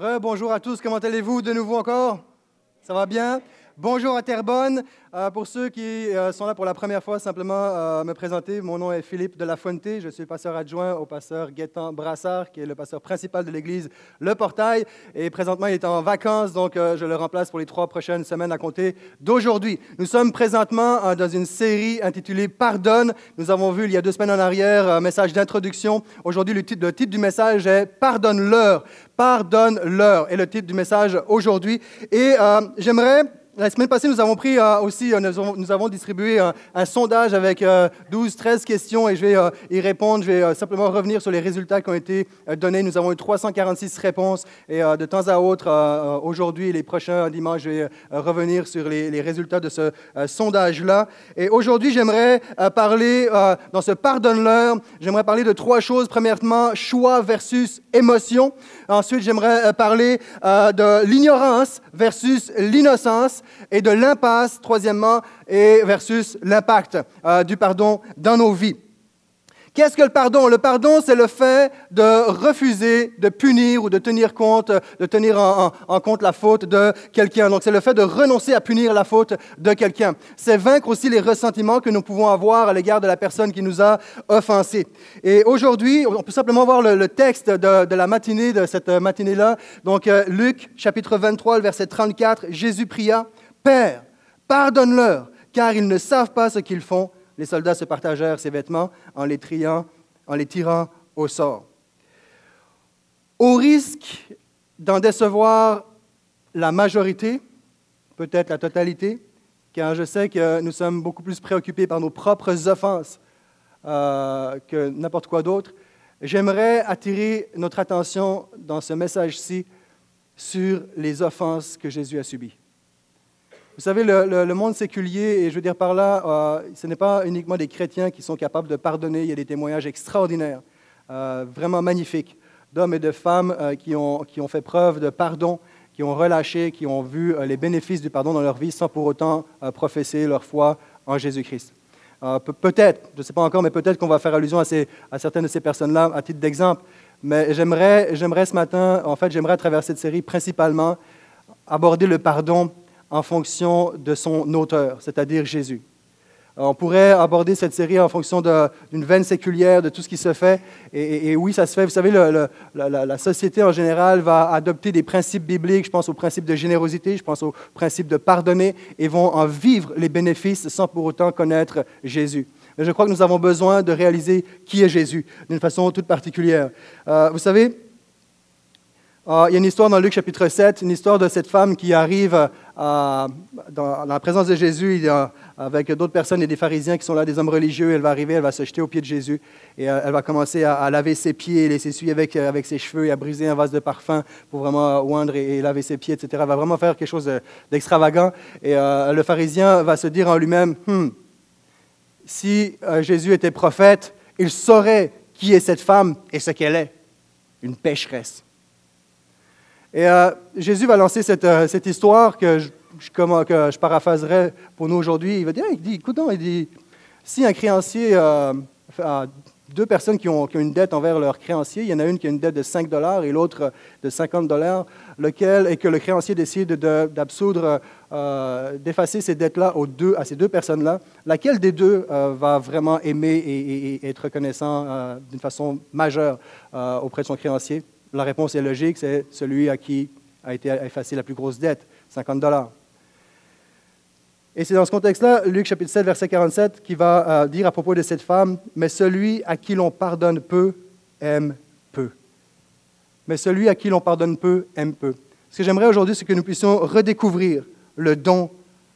Re-bonjour à tous, comment allez-vous de nouveau encore? Ça va bien? Bonjour à Terrebonne. Euh, pour ceux qui euh, sont là pour la première fois, simplement euh, me présenter. Mon nom est Philippe de la Fuente. Je suis pasteur adjoint au pasteur Gaétan Brassard, qui est le pasteur principal de l'église Le Portail. Et présentement, il est en vacances, donc je le remplace pour les trois prochaines semaines à compter d'aujourd'hui. Nous sommes présentement dans une série intitulée Pardonne. Nous avons vu il y a deux semaines en arrière un message d'introduction. Aujourd'hui, le titre, le titre du message est Pardonne-leur. Pardonne-leur est le titre du message aujourd'hui. Et j'aimerais la semaine passée, nous avons pris euh, aussi, euh, nous, avons, distribué un, sondage avec 12, euh, 13 questions et je vais y répondre. Je vais simplement revenir sur les résultats qui ont été donnés. Nous avons eu 346 réponses et de temps à autre, aujourd'hui et les prochains dimanches, je vais revenir sur les, résultats de ce sondage-là. Et aujourd'hui, j'aimerais parler, dans ce pardonne-leur, j'aimerais parler de trois choses. Premièrement, choix versus émotion. Ensuite, j'aimerais parler de l'ignorance versus l'innocence et de l'impasse, troisièmement, et versus l'impact euh, du pardon dans nos vies. Qu'est-ce que le pardon? Le pardon, c'est le fait de refuser de punir ou de tenir compte, de tenir en, compte la faute de quelqu'un. Donc, c'est le fait de renoncer à punir la faute de quelqu'un. C'est vaincre aussi les ressentiments que nous pouvons avoir à l'égard de la personne qui nous a offensés. Et aujourd'hui, on peut simplement voir le, texte de, la matinée, de cette matinée-là. Donc, euh, Luc, chapitre 23, le verset 34, Jésus pria, Père, pardonne-leur, car ils ne savent pas ce qu'ils font. Les soldats se partagèrent ses vêtements en les, triant, en les tirant au sort. Au risque d'en décevoir la majorité, peut-être la totalité, car je sais que nous sommes beaucoup plus préoccupés par nos propres offenses euh, que n'importe quoi d'autre, j'aimerais attirer notre attention dans ce message-ci sur les offenses que Jésus a subies. Vous savez, le, monde séculier, et je veux dire par là, euh, ce n'est pas uniquement des chrétiens qui sont capables de pardonner. Il y a des témoignages extraordinaires, euh, vraiment magnifiques, d'hommes et de femmes euh, qui, ont, qui ont fait preuve de pardon, qui ont relâché, qui ont vu les bénéfices du pardon dans leur vie sans pour autant professer leur foi en Jésus-Christ. peut-être, je ne sais pas encore, mais peut-être qu'on va faire allusion à, ces, à certaines de ces personnes-là à titre d'exemple. Mais j'aimerais, j'aimerais ce matin, en fait, j'aimerais à travers cette série principalement aborder le pardon en fonction de son auteur, c'est-à-dire Jésus. On pourrait aborder cette série en fonction d'une veine séculière, de tout ce qui se fait. Et, oui, ça se fait. Vous savez, la, société en général va adopter des principes bibliques. Je pense au principe de générosité, je pense au principe de pardonner, et vont en vivre les bénéfices sans pour autant connaître Jésus. Mais je crois que nous avons besoin de réaliser qui est Jésus d'une façon toute particulière. Euh, vous savez, euh, il y a une histoire dans Luc chapitre 7, une histoire de cette femme qui arrive dans, la présence de Jésus avec d'autres personnes et des pharisiens qui sont là, des hommes religieux. Elle va arriver, elle va se jeter aux pieds de Jésus et euh, elle va commencer à, laver ses pieds, les s'essuyer avec, ses cheveux et à briser un vase de parfum pour vraiment oindre et, laver ses pieds, etc. Elle va vraiment faire quelque chose d'extravagant. Et le pharisien va se dire en lui-même, hmm, si Jésus était prophète, il saurait qui est cette femme et ce qu'elle est, une pécheresse. Et euh, Jésus va lancer cette, euh, cette histoire que je, que je, paraphraserai pour nous aujourd'hui. Il va dire, il dit, écoute, il dit, si un créancier euh, a deux personnes qui ont, qui ont, une dette envers leur créancier, il y en a une qui a une dette de 5 dollars et l'autre de 50 dollars, lequel, et que le créancier décide d'absoudre, d'effacer ces dettes-là à ces deux personnes-là, laquelle des deux va vraiment aimer et être reconnaissant d'une façon majeure auprès de son créancier? La réponse est logique, c'est celui à qui a été effacée la plus grosse dette, 50 dollars. Et c'est dans ce contexte-là, Luc chapitre 7, verset 47, qui va euh, dire à propos de cette femme, Mais celui à qui l'on pardonne peu aime peu. Mais celui à qui l'on pardonne peu aime peu. Ce que j'aimerais aujourd'hui, c'est que nous puissions redécouvrir le don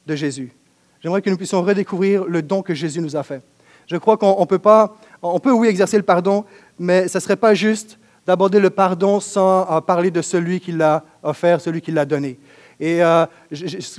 de Jésus. J'aimerais que nous puissions redécouvrir le don que Jésus nous a fait. Je crois qu'on peut pas, on peut oui exercer le pardon, mais ce ne serait pas juste d'aborder le pardon sans parler de celui qui l'a offert, celui qui l'a donné. Et euh,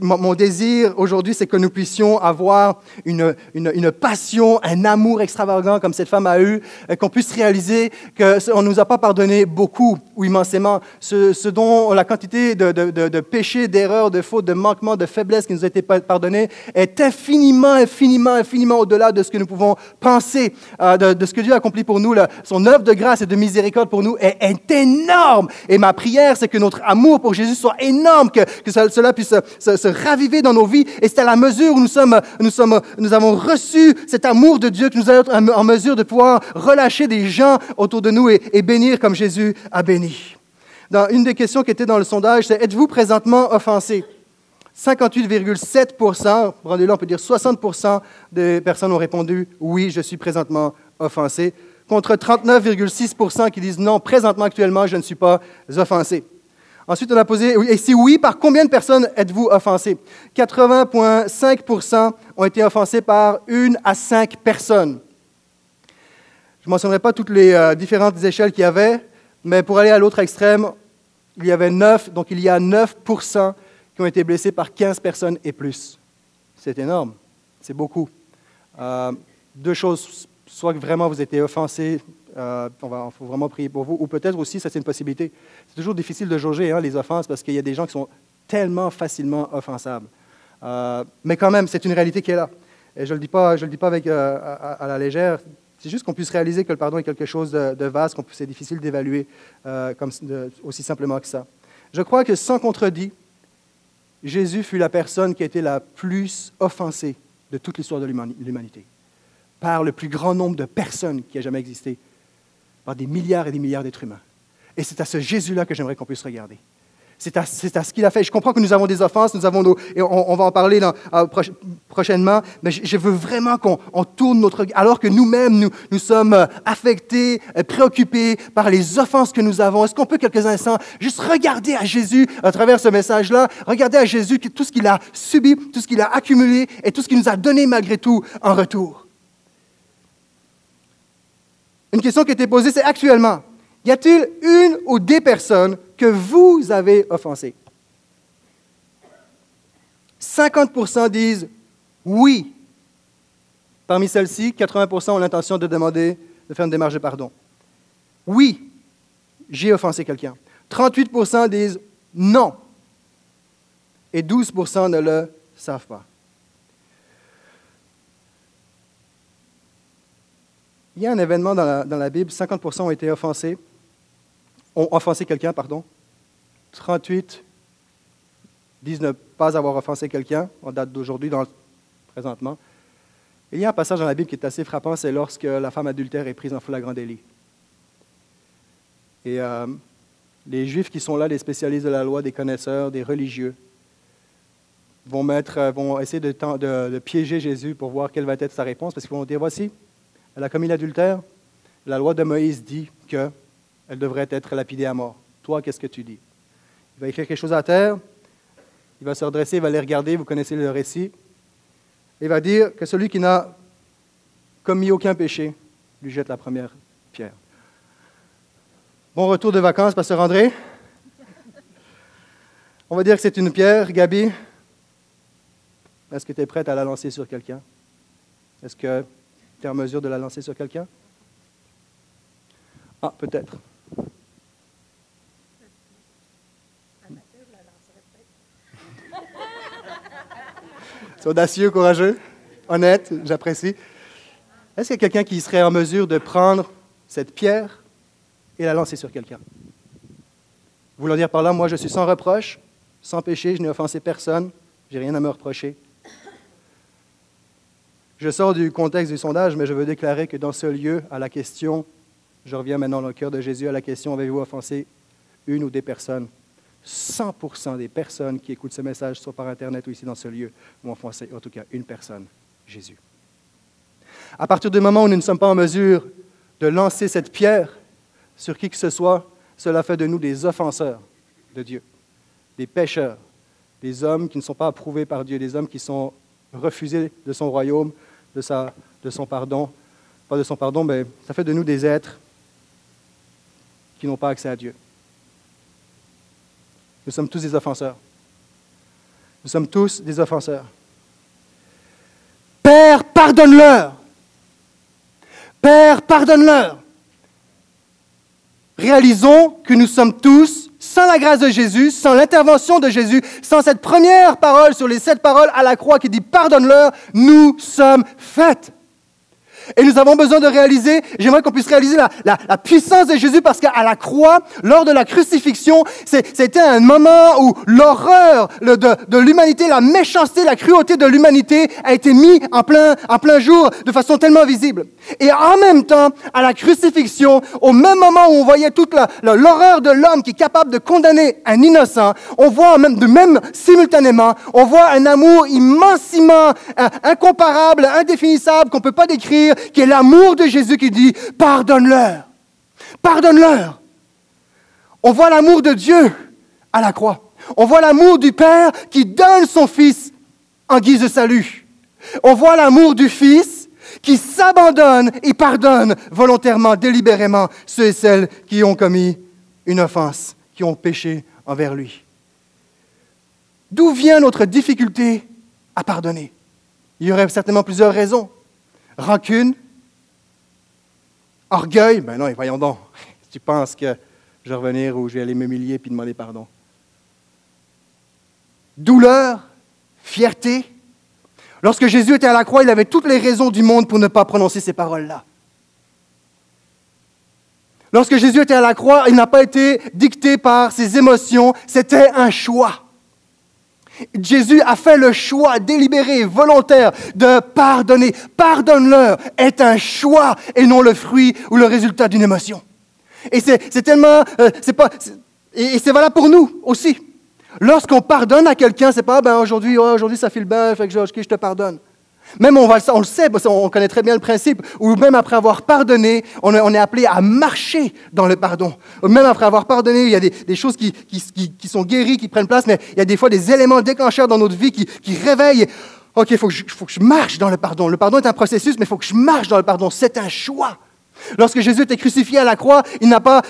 mon désir aujourd'hui, c'est que nous puissions avoir une, une, passion, un amour extravagant comme cette femme a eu, qu'on puisse réaliser qu'on ne nous a pas pardonné beaucoup ou immensément, ce, dont la quantité de, de, péchés, d'erreurs, de fautes, de manquements, de faiblesses qui nous a été pardonnés est infiniment, infiniment, infiniment au-delà de ce que nous pouvons penser, euh, de, ce que Dieu a accompli pour nous. son œuvre de grâce et de miséricorde pour nous est, énorme. Et ma prière, c'est que notre amour pour Jésus soit énorme, que cela puisse se, raviver dans nos vies. Et c'est à la mesure où nous, sommes, nous, sommes, nous avons reçu cet amour de Dieu que nous allons être en mesure de pouvoir relâcher des gens autour de nous et, bénir comme Jésus a béni. Une des questions qui était dans le sondage, c'est êtes-vous présentement offensé? 58,7 rendez-le, on peut dire 60% des personnes ont répondu oui, je suis présentement offensé, contre 39,6 qui disent non, présentement, actuellement, je ne suis pas offensé. Ensuite, on a posé, et si oui, par combien de personnes êtes-vous offensé? 80,5 ont été offensés par une à cinq personnes. Je ne mentionnerai pas toutes les euh, différentes échelles qu'il y avait, mais pour aller à l'autre extrême, il y avait 9, donc il y a 9% qui ont été blessés par 15 personnes et plus. C'est énorme, c'est beaucoup. Euh, deux choses, soit que vraiment vous étiez offensé, euh, il faut vraiment prier pour vous, ou peut-être aussi, ça c'est une possibilité. C'est toujours difficile de jauger hein, les offenses parce qu'il y a des gens qui sont tellement facilement offensables. Euh, mais quand même, c'est une réalité qui est là. Et je ne le dis pas, je le dis pas avec, à, la légère. C'est juste qu'on puisse réaliser que le pardon est quelque chose de, vaste, qu'on c'est difficile d'évaluer aussi simplement que ça. Je crois que sans contredit, Jésus fut la personne qui a été la plus offensée de toute l'histoire de l'humanité, par le plus grand nombre de personnes qui a jamais existé, par des milliards et des milliards d'êtres humains. Et c'est à ce Jésus-là que j'aimerais qu'on puisse regarder. C'est à, ce qu'il a fait. Je comprends que nous avons des offenses, nous avons nos, et on, va en parler euh, prochainement, mais je, veux vraiment qu'on tourne notre alors que nous-mêmes, nous, nous, sommes euh, affectés, euh, préoccupés par les offenses que nous avons. Est-ce qu'on peut quelques instants juste regarder à Jésus à travers ce message-là, regarder à Jésus tout ce qu'il a subi, tout ce qu'il a accumulé et tout ce qu'il nous a donné malgré tout en retour? Une question qui a été posée, c'est actuellement, y a-t-il une ou des personnes que vous avez offensées? 50% disent oui. Parmi celles-ci, 80% ont l'intention de demander, de faire une démarche de pardon. Oui, j'ai offensé quelqu'un. 38% disent non. Et 12% ne le savent pas. Il y a un événement dans la, Bible, 50% ont été offensés, ont offensé quelqu'un, pardon. 38 disent ne pas avoir offensé quelqu'un, en date d'aujourd'hui, présentement. Il y a un passage dans la Bible qui est assez frappant, c'est lorsque la femme adultère est prise en flagrant délit. Et euh, les Juifs qui sont là, les spécialistes de la loi, des connaisseurs, des religieux, vont, mettre, euh, vont essayer de piéger Jésus pour voir quelle va être sa réponse, parce qu'ils vont dire, voici, elle a commis l'adultère. La loi de Moïse dit qu'elle devrait être lapidée à mort. Toi, qu'est-ce que tu dis? Il va écrire quelque chose à terre. Il va se redresser, il va les regarder. Vous connaissez le récit. Il va dire que celui qui n'a commis aucun péché lui jette la première pierre. Bon retour de vacances, Pasteur André. On va dire que c'est une pierre. Gabi, est-ce que tu es prête à la lancer sur quelqu'un? Est-ce que en mesure de la lancer sur quelqu'un? Ah, peut-être. C'est audacieux, courageux, honnête, j'apprécie. Est-ce qu'il y a quelqu'un qui serait en mesure de prendre cette pierre et la lancer sur quelqu'un? Voulant dire par là, moi je suis sans reproche, sans péché, je n'ai offensé personne, j'ai rien à me reprocher. Je sors du contexte du sondage, mais je veux déclarer que dans ce lieu, à la question, je reviens maintenant dans le cœur de Jésus, à la question, avez-vous offensé une ou des personnes? 100% des personnes qui écoutent ce message, soit par Internet ou ici dans ce lieu, vont offenser en tout cas une personne, Jésus. À partir du moment où nous ne sommes pas en mesure de lancer cette pierre sur qui que ce soit, cela fait de nous des offenseurs de Dieu, des pécheurs, des hommes qui ne sont pas approuvés par Dieu, des hommes qui sont refusés de son royaume, de, sa, de son pardon. Pas de son pardon, mais ça fait de nous des êtres qui n'ont pas accès à Dieu. Nous sommes tous des offenseurs. Nous sommes tous des offenseurs. Père, pardonne-leur. Père, pardonne-leur. Réalisons que nous sommes tous, sans la grâce de Jésus, sans l'intervention de Jésus, sans cette première parole sur les sept paroles à la croix qui dit pardonne-leur, nous sommes faites. Et nous avons besoin de réaliser, j'aimerais qu'on puisse réaliser la, puissance de Jésus parce qu'à la croix, lors de la crucifixion, c'était un moment où l'horreur de, l'humanité, la méchanceté, la cruauté de l'humanité a été mis en plein, en plein jour de façon tellement visible. Et en même temps, à la crucifixion, au même moment où on voyait toute l'horreur de l'homme qui est capable de condamner un innocent, on voit même, de même simultanément, on voit un amour immensément euh, incomparable, indéfinissable, qu'on ne peut pas décrire, qui est l'amour de Jésus qui dit, pardonne-leur, pardonne-leur. On voit l'amour de Dieu à la croix. On voit l'amour du Père qui donne son Fils en guise de salut. On voit l'amour du Fils qui s'abandonne et pardonne volontairement, délibérément ceux et celles qui ont commis une offense, qui ont péché envers lui. D'où vient notre difficulté à pardonner? Il y aurait certainement plusieurs raisons. Rancune, orgueil, ben non, voyons donc, tu penses que je vais revenir ou je vais aller m'humilier puis demander pardon? Douleur, fierté, Lorsque Jésus était à la croix, il avait toutes les raisons du monde pour ne pas prononcer ces paroles-là. Lorsque Jésus était à la croix, il n'a pas été dicté par ses émotions, c'était un choix. Jésus a fait le choix délibéré, volontaire de pardonner. Pardonne-leur est un choix et non le fruit ou le résultat d'une émotion. Et c'est tellement, euh, pas, et c'est valable pour nous aussi. Lorsqu'on pardonne à quelqu'un, c'est pas ben aujourd'hui, aujourd'hui ça file bien, fait que je te pardonne. Même on, va, on le sait, on connaît très bien le principe, ou même après avoir pardonné, on est, appelé à marcher dans le pardon. Même après avoir pardonné, il y a des, choses qui, sont guéries, qui prennent place, mais il y a des fois des éléments déclencheurs dans notre vie qui, réveillent. OK, il faut, que je marche dans le pardon. Le pardon est un processus, mais il faut que je marche dans le pardon. C'est un choix. Lorsque Jésus était crucifié à la croix, il n'a pas,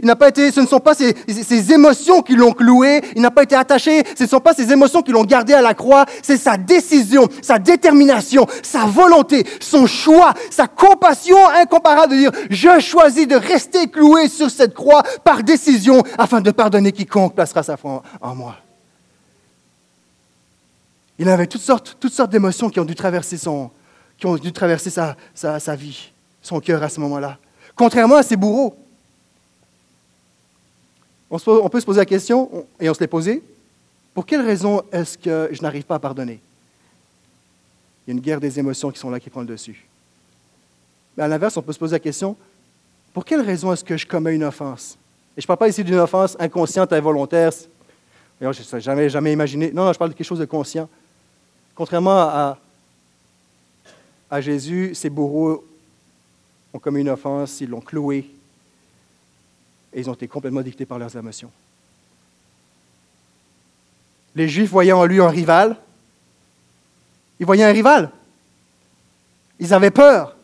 il n'a pas été, ce ne sont pas ses, émotions qui l'ont cloué, il n'a pas été attaché, ce ne sont pas ses émotions qui l'ont gardé à la croix, c'est sa décision, sa détermination, sa volonté, son choix, sa compassion incomparable de dire, je choisis de rester cloué sur cette croix par décision afin de pardonner quiconque placera sa foi en, moi. Il avait toutes sortes, toutes sortes d'émotions qui ont dû traverser, son, qui ont dû traverser sa, sa, sa vie son cœur à ce moment-là. Contrairement à ses bourreaux. On, peut se poser la question, et on se l'est posé, pour quelle raison est-ce que je n'arrive pas à pardonner? Il y a une guerre des émotions qui sont là, qui prend le dessus. Mais à l'inverse, on peut se poser la question, pour quelle raison est-ce que je commets une offense? Et je ne parle pas ici d'une offense inconsciente, involontaire. Je n'ai jamais, jamais imaginé. Non, je parle de quelque chose de conscient. Contrairement à Jésus, ses bourreaux ont commis une offense, ils l'ont cloué, et ils ont été complètement dictés par leurs émotions. Les Juifs voyaient en lui un rival, ils voyaient un rival. Ils avaient peur.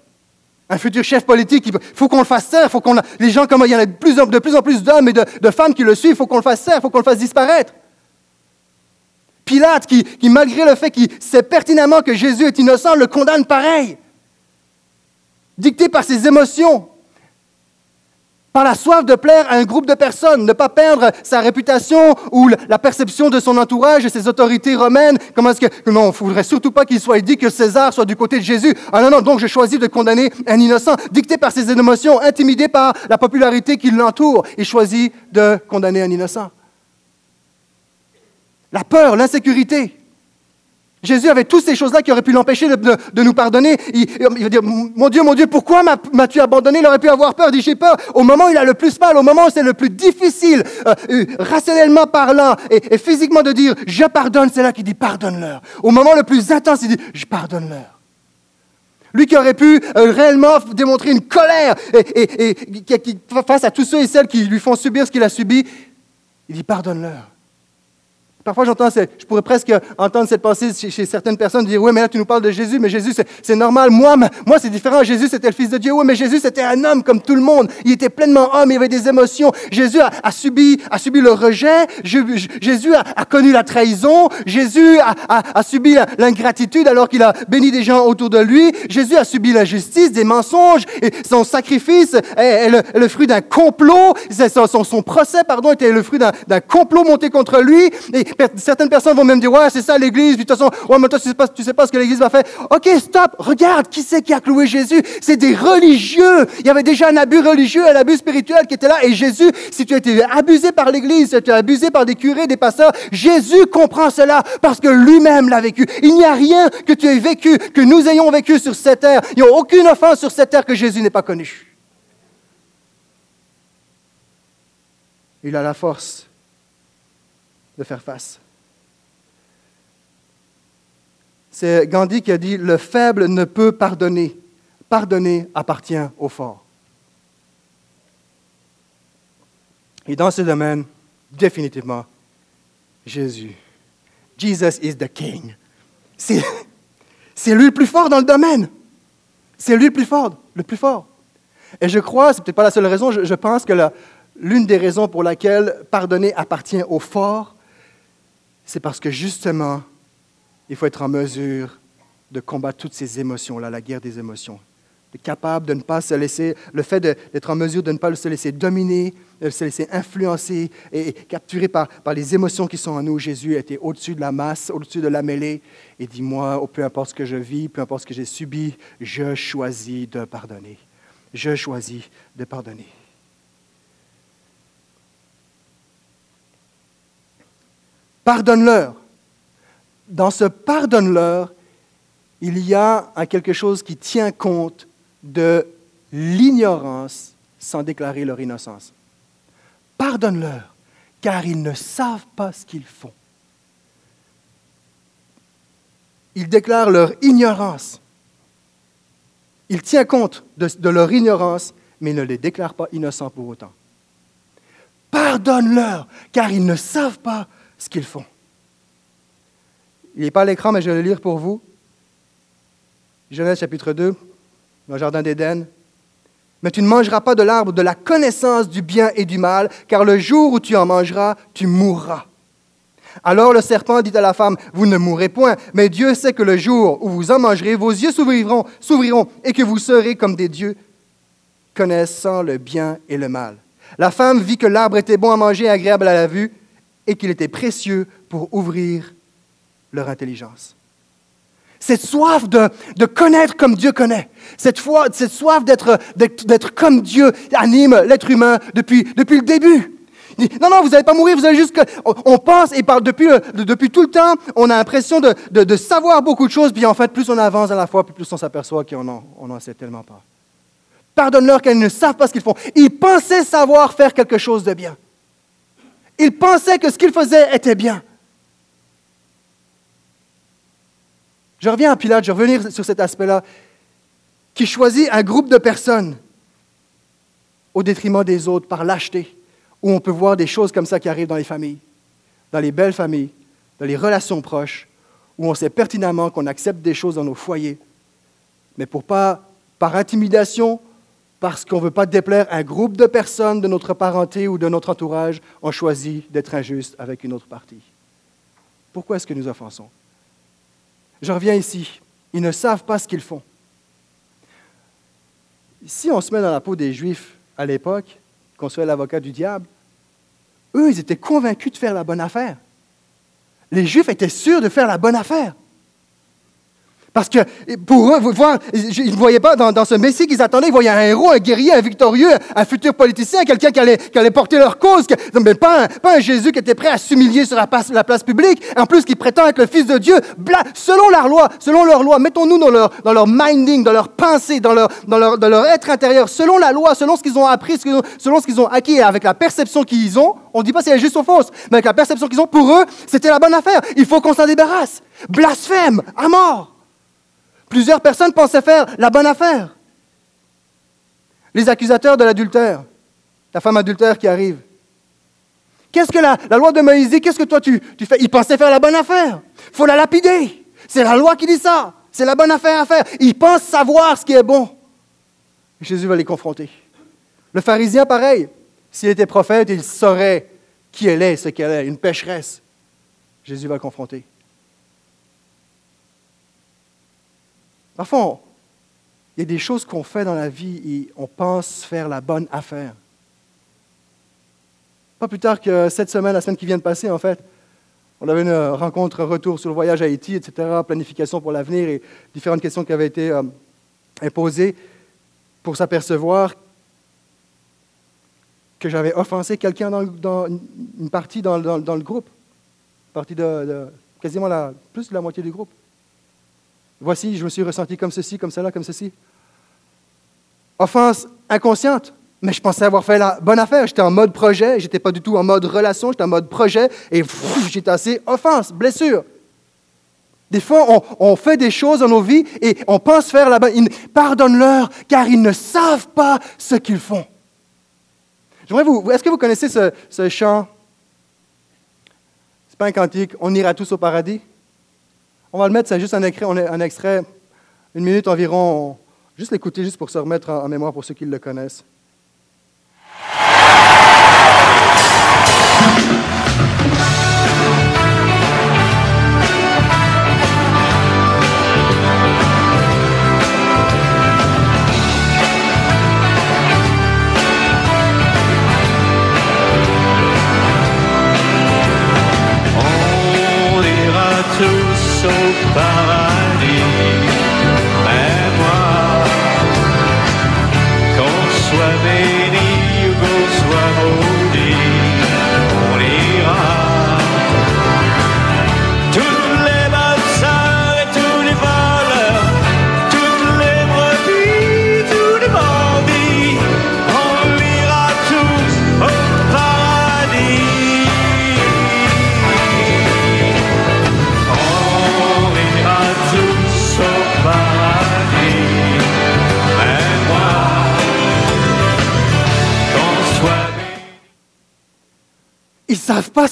Un futur chef politique, il faut qu'on le fasse taire, faut qu'on les gens, comme il y en a de plus en, plus, d'hommes et de, femmes qui le suivent, il faut qu'on le fasse taire, il faut qu'on le fasse disparaître. Pilate, qui malgré le fait qu'il sait pertinemment que Jésus est innocent, le condamne pareil dicté par ses émotions, par la soif de plaire à un groupe de personnes, ne pas perdre sa réputation ou la perception de son entourage et ses autorités romaines. Comment est-ce que... Non, il ne faudrait surtout pas qu'il soit dit que César soit du côté de Jésus. Ah non, non, donc je choisis de condamner un innocent. Dicté par ses émotions, intimidé par la popularité qui l'entoure, il choisit de condamner un innocent. La peur, l'insécurité, Jésus avait toutes ces choses-là qui auraient pu l'empêcher de, nous pardonner. Il, va dire, mon Dieu, mon Dieu, pourquoi m'as-tu abandonné? Il aurait pu avoir peur. Il dit, j'ai peur. Au moment où il a le plus mal, au moment où c'est le plus difficile, euh, euh, rationnellement parlant et, physiquement de dire, je pardonne, c'est là qu'il dit, pardonne-leur. Au moment le plus intense, il dit, je pardonne-leur. Lui qui aurait pu euh, réellement démontrer une colère face à tous ceux et celles qui lui font subir ce qu'il a subi, il dit, pardonne-leur. Parfois j'entends, je pourrais presque entendre cette pensée chez, certaines personnes dire, oui, mais là tu nous parles de Jésus, mais Jésus c'est normal. Moi, moi c'est différent. Jésus c'était le Fils de Dieu. Oui, mais Jésus c'était un homme comme tout le monde. Il était pleinement homme, il avait des émotions. Jésus a, subi, a subi le rejet. Jésus a, connu la trahison. Jésus a, subi l'ingratitude alors qu'il a béni des gens autour de lui. Jésus a subi l'injustice, des mensonges. Et son sacrifice est, le, fruit d'un complot. Son, son, procès, pardon, était le fruit d'un complot monté contre lui. Certaines personnes vont même dire, ouais, c'est ça l'Église. De toute façon, ouais, mais toi, tu sais pas, tu sais pas ce que l'Église va faire. OK, stop, regarde, qui c'est qui a cloué Jésus? C'est des religieux. Il y avait déjà un abus religieux, un abus spirituel qui était là. Et Jésus, si tu as été abusé par l'Église, si tu as été abusé par des curés, des pasteurs, Jésus comprend cela parce que lui-même l'a vécu. Il n'y a rien que tu aies vécu, que nous ayons vécu sur cette terre. Il n'y a aucune offense sur cette terre que Jésus n'ait pas connue. Il a la force de faire face. C'est Gandhi qui a dit, le faible ne peut pardonner. Pardonner appartient au fort. Et dans ce domaine, définitivement, Jésus. Jesus is the king. C'est, lui le plus fort dans le domaine. C'est lui le plus fort, le plus fort. Et je crois, c'est peut-être pas la seule raison, je pense que l'une des raisons pour laquelle pardonner appartient au fort, c'est parce que justement, il faut être en mesure de combattre toutes ces émotions-là, la guerre des émotions. Être capable de ne pas se laisser, le fait d'être en mesure de ne pas se laisser dominer, de se laisser influencer et, capturer par, par, les émotions qui sont en nous. Jésus était au-dessus de la masse, au-dessus de la mêlée, et dit, moi, oh, peu importe ce que je vis, peu importe ce que j'ai subi, je choisis de pardonner. Je choisis de pardonner. Pardonne-leur. Dans ce pardonne-leur, il y a quelque chose qui tient compte de l'ignorance sans déclarer leur innocence. Pardonne-leur, car ils ne savent pas ce qu'ils font. Ils déclarent leur ignorance. Il tient compte de, leur ignorance, mais ne les déclare pas innocents pour autant. Pardonne-leur, car ils ne savent pas ce qu'ils font. Il n'est pas à l'écran, mais je vais le lire pour vous. Genèse chapitre 2, dans le jardin d'Éden. Mais tu ne mangeras pas de l'arbre de la connaissance du bien et du mal, car le jour où tu en mangeras, tu mourras. Alors le serpent dit à la femme, Vous ne mourrez point, mais Dieu sait que le jour où vous en mangerez, vos yeux s'ouvriront, s'ouvriront, et que vous serez comme des dieux, connaissant le bien et le mal. La femme vit que l'arbre était bon à manger et agréable à la vue, et qu'il était précieux pour ouvrir leur intelligence. Cette soif de, de connaître comme Dieu connaît, cette, foi, cette soif d'être, d'être, comme Dieu anime l'être humain depuis, depuis le début. Non, non, vous n'allez pas mourir, vous allez juste... On pense, et depuis, depuis tout le temps, on a l'impression de, de, savoir beaucoup de choses, puis en fait, plus on avance à la fois, plus on s'aperçoit qu'on n'en on sait tellement pas. Pardonne-leur qu'elles ne savent pas ce qu'ils font. Ils pensaient savoir faire quelque chose de bien. Ils pensaient que ce qu'ils faisaient était bien. Je reviens à Pilate, je vais revenir sur cet aspect-là, qui choisit un groupe de personnes au détriment des autres par lâcheté, où on peut voir des choses comme ça qui arrivent dans les familles, dans les belles familles, dans les relations proches, où on sait pertinemment qu'on accepte des choses dans nos foyers, mais pour pas, par intimidation, parce qu'on ne veut pas déplaire un groupe de personnes de notre parenté ou de notre entourage, on choisit d'être injuste avec une autre partie. Pourquoi est-ce que nous offensons? Je reviens ici. Ils ne savent pas ce qu'ils font. Si on se met dans la peau des Juifs à l'époque, qu'on soit l'avocat du diable, eux, ils étaient convaincus de faire la bonne affaire. Les Juifs étaient sûrs de faire la bonne affaire. Parce que pour eux, voir, ils ne voyaient pas dans, ce Messie qu'ils attendaient, ils voyaient un héros, un guerrier, un victorieux, un futur politicien, quelqu'un qui allait, porter leur cause, mais pas un, Jésus qui était prêt à s'humilier sur la place, la place, publique, en plus qui prétend être le Fils de Dieu, selon leur loi, selon leur loi. Mettons-nous dans leur, minding, dans leur pensée, dans leur, dans, leur, dans leur être intérieur, selon la loi, selon ce qu'ils ont appris, selon ce qu'ils ont acquis, avec la perception qu'ils ont. On ne dit pas si elle est juste ou fausse, mais avec la perception qu'ils ont, pour eux, c'était la bonne affaire. Il faut qu'on s'en débarrasse. Blasphème, à mort. Plusieurs personnes pensaient faire la bonne affaire. Les accusateurs de l'adultère, la femme adultère qui arrive, Qu'est-ce que la, loi de Moïse dit? Qu'est-ce que toi tu, fais? Il pensait faire la bonne affaire. Faut la lapider. C'est la loi qui dit ça. C'est la bonne affaire à faire. Il pense savoir ce qui est bon. Jésus va les confronter. Le pharisien, pareil. S'il était prophète, il saurait qui elle est, ce qu'elle est, une pécheresse. Jésus va le confronter. Parfois, il y a des choses qu'on fait dans la vie et on pense faire la bonne affaire. Pas plus tard que cette semaine, la semaine qui vient de passer, en fait, on avait une rencontre retour sur le voyage à Haïti, etc., planification pour l'avenir et différentes questions qui avaient été euh, imposées pour s'apercevoir que j'avais offensé quelqu'un dans, une partie dans, le groupe, partie de, quasiment la, plus de la moitié du groupe. Voici, je me suis ressenti comme ceci, comme cela, comme ceci. Offense inconsciente, mais je pensais avoir fait la bonne affaire. J'étais en mode projet, j'étais pas du tout en mode relation, j'étais en mode projet, et j'étais assez offense, blessure. Des fois, on, fait des choses dans nos vies et on pense faire la bonne. Pardonne-leur, car ils ne savent pas ce qu'ils font. J'aimerais vous. Est-ce que vous connaissez ce, ce chant? C'est pas un cantique. On ira tous au paradis. On va le mettre, c'est juste un, extrait, une minute environ. Juste l'écouter, juste pour se remettre en mémoire pour ceux qui le connaissent.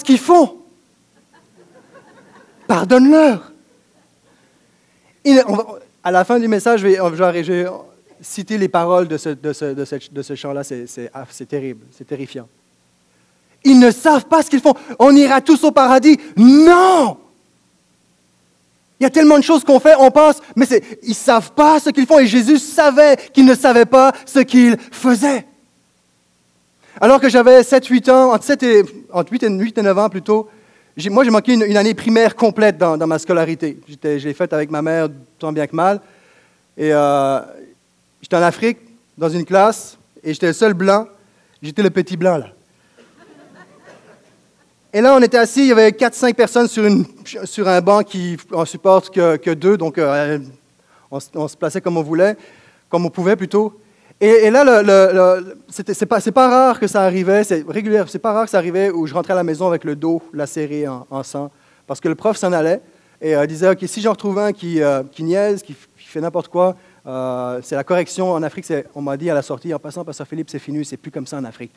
Qu'ils font. Pardonne-leur. À la fin du message, je vais, citer les paroles de ce, chant-là. Ah, c'est terrible, c'est terrifiant. Ils ne savent pas ce qu'ils font. On ira tous au paradis. Non! Il y a tellement de choses qu'on fait, on pense, mais ils ne savent pas ce qu'ils font. Et Jésus savait qu'ils ne savaient pas ce qu'ils faisaient. Alors que j'avais 7-8 ans, entre, 7 et, entre 8, et, 8 et 9 ans plutôt, moi j'ai manqué une, année primaire complète dans, ma scolarité. Je l'ai faite avec ma mère tant bien que mal. Et euh, j'étais en Afrique, dans une classe, et j'étais le seul blanc. J'étais le petit blanc, là. Et là, on était assis, il y avait 4-5 personnes sur, un banc qui en supporte que, deux, donc euh, on, se plaçait comme on voulait, comme on pouvait plutôt. Et, là, le, c'est pas, rare que ça arrivait, c'est régulier, c'est pas rare que ça arrivait où je rentrais à la maison avec le dos lacéré en, sang, parce que le prof s'en allait et euh, disait, OK, si j'en retrouve un qui, euh, qui niaise, qui, fait n'importe quoi, euh, c'est la correction. En Afrique, on m'a dit à la sortie, en passant, Pasteur Philippe, c'est fini, c'est plus comme ça en Afrique.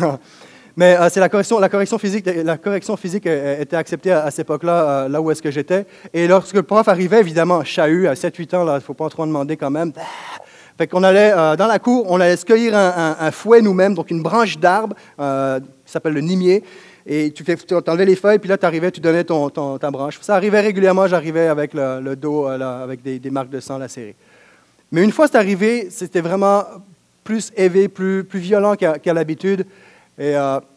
Mais c'est la correction, physique. La correction physique était acceptée à, cette époque-là, là où est-ce que j'étais. Et lorsque le prof arrivait, évidemment, chahut, à 7-8 ans, il ne faut pas trop en demander quand même. Fait qu'on allait euh, dans la cour, on allait se cueillir un, fouet nous-mêmes, donc une branche d'arbre euh, qui s'appelle le nimier. Et tu, enlevais les feuilles, puis là, tu arrivais, tu donnais ton, ta branche. Ça arrivait régulièrement, j'arrivais avec le, dos, euh, avec des, marques de sang lacérées. Mais une fois c'est arrivé, c'était vraiment plus élevé, plus, plus violent qu'à, l'habitude. Et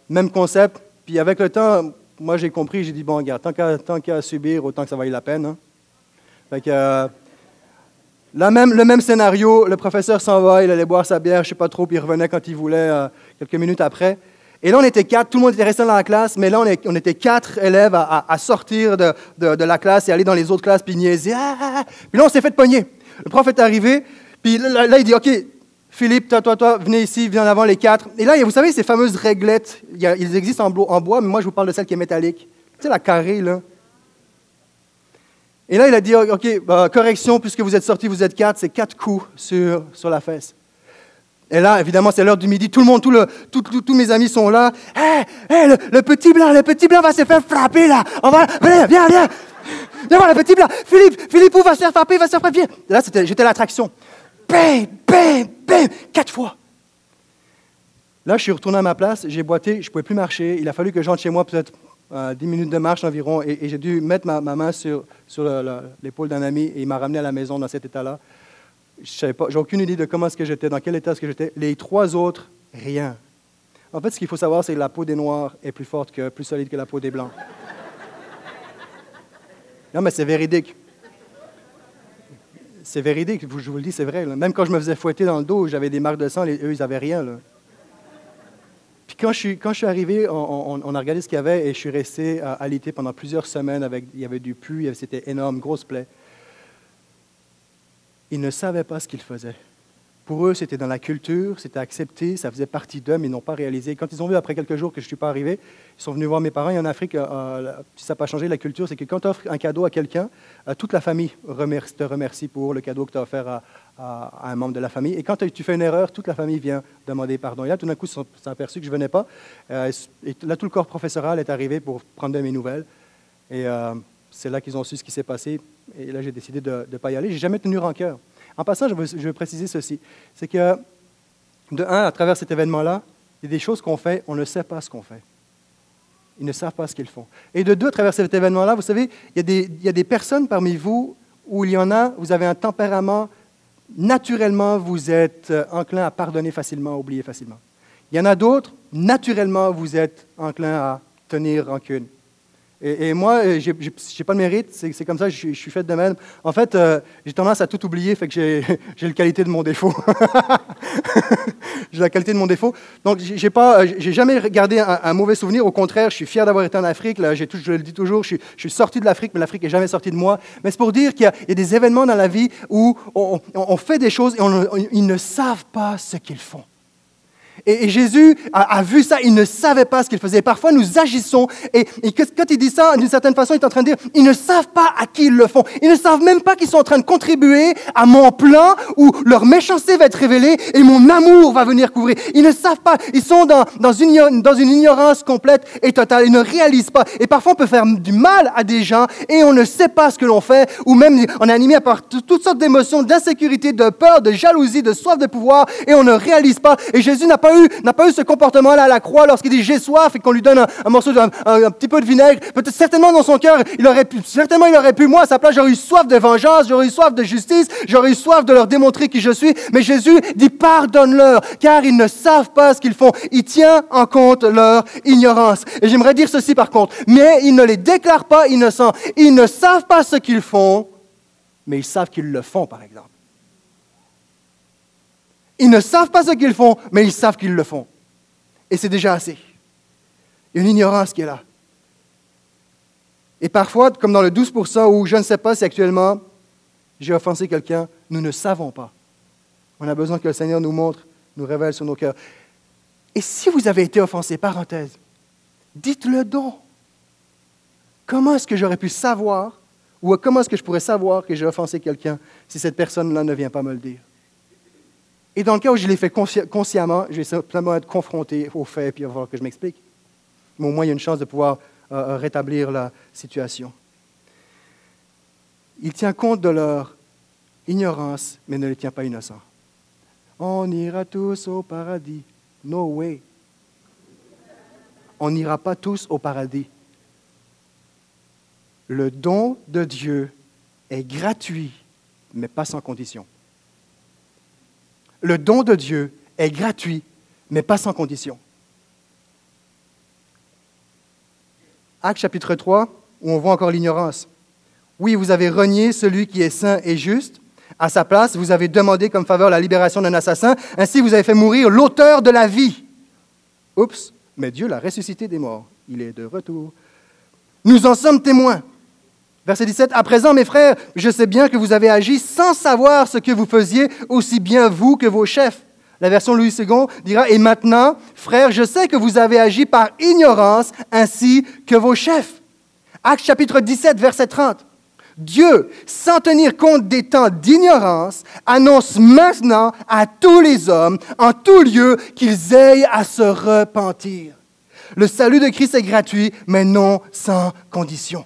même concept. Puis avec le temps, moi, j'ai compris, j'ai dit, bon, regarde, tant qu'à, qu'à subir, autant que ça vaille la peine. Hein. Fait que le même scénario, le professeur s'en va, il allait boire sa bière, je ne sais pas trop, puis il revenait quand il voulait, euh, quelques minutes après. Et là, on était quatre, tout le monde était resté dans la classe, mais là, on, était quatre élèves à, sortir de, la classe et aller dans les autres classes, puis niaiser. Ah, ah, ah. Puis là, on s'est fait pogner. Le prof est arrivé, puis là, il dit, OK, Philippe, toi, toi, toi, venez ici, viens en avant les quatre. Et là, vous savez, ces fameuses réglettes, ils existent en, en bois, mais moi, je vous parle de celle qui est métallique. Tu sais, la carrée, là. Et là, il a dit, OK, bah, correction, puisque vous êtes sortis, vous êtes quatre, c'est quatre coups sur, sur la fesse. Et là, évidemment, c'est l'heure du midi. Tout le monde, tous mes amis sont là. Hé, hé, le, petit blanc, le petit blanc va se faire frapper là. On va, viens, viens, viens. Viens voir le petit blanc. Philippe, Philippe, où va se faire frapper, va se faire frapper. Viens. Là, j'étais l'attraction. Bam, bam, bam, quatre fois. Là, je suis retourné à ma place, j'ai boité, je ne pouvais plus marcher. Il a fallu que j'entre chez moi, peut-être euh, 10 minutes de marche environ, et, j'ai dû mettre ma, main sur, sur l'épaule d'un ami, et il m'a ramené à la maison dans cet état-là. Je n'ai aucune idée de comment est-ce que j'étais, dans quel état est-ce que j'étais. Les trois autres, rien. En fait, ce qu'il faut savoir, c'est que la peau des Noirs est plus forte, que, plus solide que la peau des Blancs. Non, mais c'est véridique. C'est véridique, je vous le dis, c'est vrai. Même quand je me faisais fouetter dans le dos, j'avais des marques de sang, eux, ils n'avaient rien. Quand je suis, arrivé, on, a regardé ce qu'il y avait et je suis resté à alité pendant plusieurs semaines. Il y avait du pu, c'était énorme, grosse plaie. Ils ne savaient pas ce qu'ils faisaient. Pour eux, c'était dans la culture, c'était accepté, ça faisait partie d'eux, mais ils n'ont pas réalisé. Quand ils ont vu après quelques jours que je ne suis pas arrivé, ils sont venus voir mes parents. Et en Afrique, euh, si ça n'a pas changé la culture, c'est que quand tu offres un cadeau à quelqu'un, euh, toute la famille te remercie pour le cadeau que tu as offert à, un membre de la famille. Et quand tu fais une erreur, toute la famille vient demander pardon. Et là, tout d'un coup, ils sont aperçus que je ne venais pas. Euh, et là, tout le corps professoral est arrivé pour prendre mes nouvelles. Et c'est là qu'ils ont su ce qui s'est passé. Et là, j'ai décidé de ne pas y aller. J'ai jamais tenu rancœur. En passant, je veux, préciser ceci. C'est que, de un, à travers cet événement-là, il y a des choses qu'on fait, on ne sait pas ce qu'on fait. Ils ne savent pas ce qu'ils font. Et de deux, à travers cet événement-là, vous savez, il y, a des, personnes parmi vous où il y en a, vous avez un tempérament, naturellement, vous êtes euh, enclin à pardonner facilement, à oublier facilement. Il y en a d'autres, naturellement, vous êtes enclin à tenir rancune. Et, moi, euh, je n'ai pas de mérite, c'est comme ça, je, suis fait de même. En fait, euh, j'ai tendance à tout oublier, fait que j'ai la qualité de mon défaut. j'ai la qualité de mon défaut. Donc, j'ai pas, euh, j'ai jamais gardé un, mauvais souvenir. Au contraire, je suis fier d'avoir été en Afrique. Là, tout, je le dis toujours, je suis, sorti de l'Afrique, mais l'Afrique n'est jamais sortie de moi. Mais c'est pour dire qu'il y, a des événements dans la vie où on, on fait des choses et on, ils ne savent pas ce qu'ils font. Et, Jésus a, vu ça, il ne savait pas ce qu'il faisait. Parfois, nous agissons, et, quand il dit ça, d'une certaine façon, il est en train de dire, ils ne savent pas à qui ils le font. Ils ne savent même pas qu'ils sont en train de contribuer à mon plan où leur méchanceté va être révélée et mon amour va venir couvrir. Ils ne savent pas, ils sont dans, dans, une, dans une ignorance complète et totale, ils ne réalisent pas. Et parfois, on peut faire du mal à des gens et on ne sait pas ce que l'on fait, ou même on est animé par toutes sortes d'émotions, d'insécurité, de peur, de jalousie, de soif de pouvoir, et on ne réalise pas. Et Jésus n'a pas n'a pas eu ce comportement-là à la croix lorsqu'il dit j'ai soif et qu'on lui donne un, morceau, de, un, petit peu de vinaigre. Peut-être certainement dans son cœur, il aurait pu, certainement il aurait pu, moi à sa place, j'aurais eu soif de vengeance, j'aurais eu soif de justice, j'aurais eu soif de leur démontrer qui je suis. Mais Jésus dit pardonne-leur, car ils ne savent pas ce qu'ils font. Il tient en compte leur ignorance. Et j'aimerais dire ceci par contre, mais ils ne les déclarent pas innocents. Ils ne savent pas ce qu'ils font, mais ils savent qu'ils le font, par exemple. Ils ne savent pas ce qu'ils font, mais ils savent qu'ils le font. Et c'est déjà assez. Il y a une ignorance qui est là. Et parfois, comme dans le 12% où je ne sais pas si actuellement j'ai offensé quelqu'un, nous ne savons pas. On a besoin que le Seigneur nous montre, nous révèle sur nos cœurs. Et si vous avez été offensé, parenthèse, dites-le donc. Comment est-ce que j'aurais pu savoir, ou comment est-ce que je pourrais savoir que j'ai offensé quelqu'un si cette personne-là ne vient pas me le dire? Et dans le cas où je l'ai fait consciemment, je vais simplement être confronté aux faits puis il va falloir que je m'explique. Mais au moins, il y a une chance de pouvoir euh, euh, rétablir la situation. Il tient compte de leur ignorance, mais ne les tient pas innocents. On ira tous au paradis. No way. On n'ira pas tous au paradis. Le don de Dieu est gratuit, mais pas sans condition le don de Dieu est gratuit, mais pas sans condition. Acte chapitre 3, où on voit encore l'ignorance. Oui, vous avez renié celui qui est saint et juste. À sa place, vous avez demandé comme faveur la libération d'un assassin. Ainsi, vous avez fait mourir l'auteur de la vie. Oups, mais Dieu l'a ressuscité des morts. Il est de retour. Nous en sommes témoins. Verset 17, À présent, mes frères, je sais bien que vous avez agi sans savoir ce que vous faisiez, aussi bien vous que vos chefs. La version Louis II dira, Et maintenant, frères, je sais que vous avez agi par ignorance, ainsi que vos chefs. Acte chapitre 17, verset 30. Dieu, sans tenir compte des temps d'ignorance, annonce maintenant à tous les hommes, en tout lieu, qu'ils aillent à se repentir. Le salut de Christ est gratuit, mais non sans condition.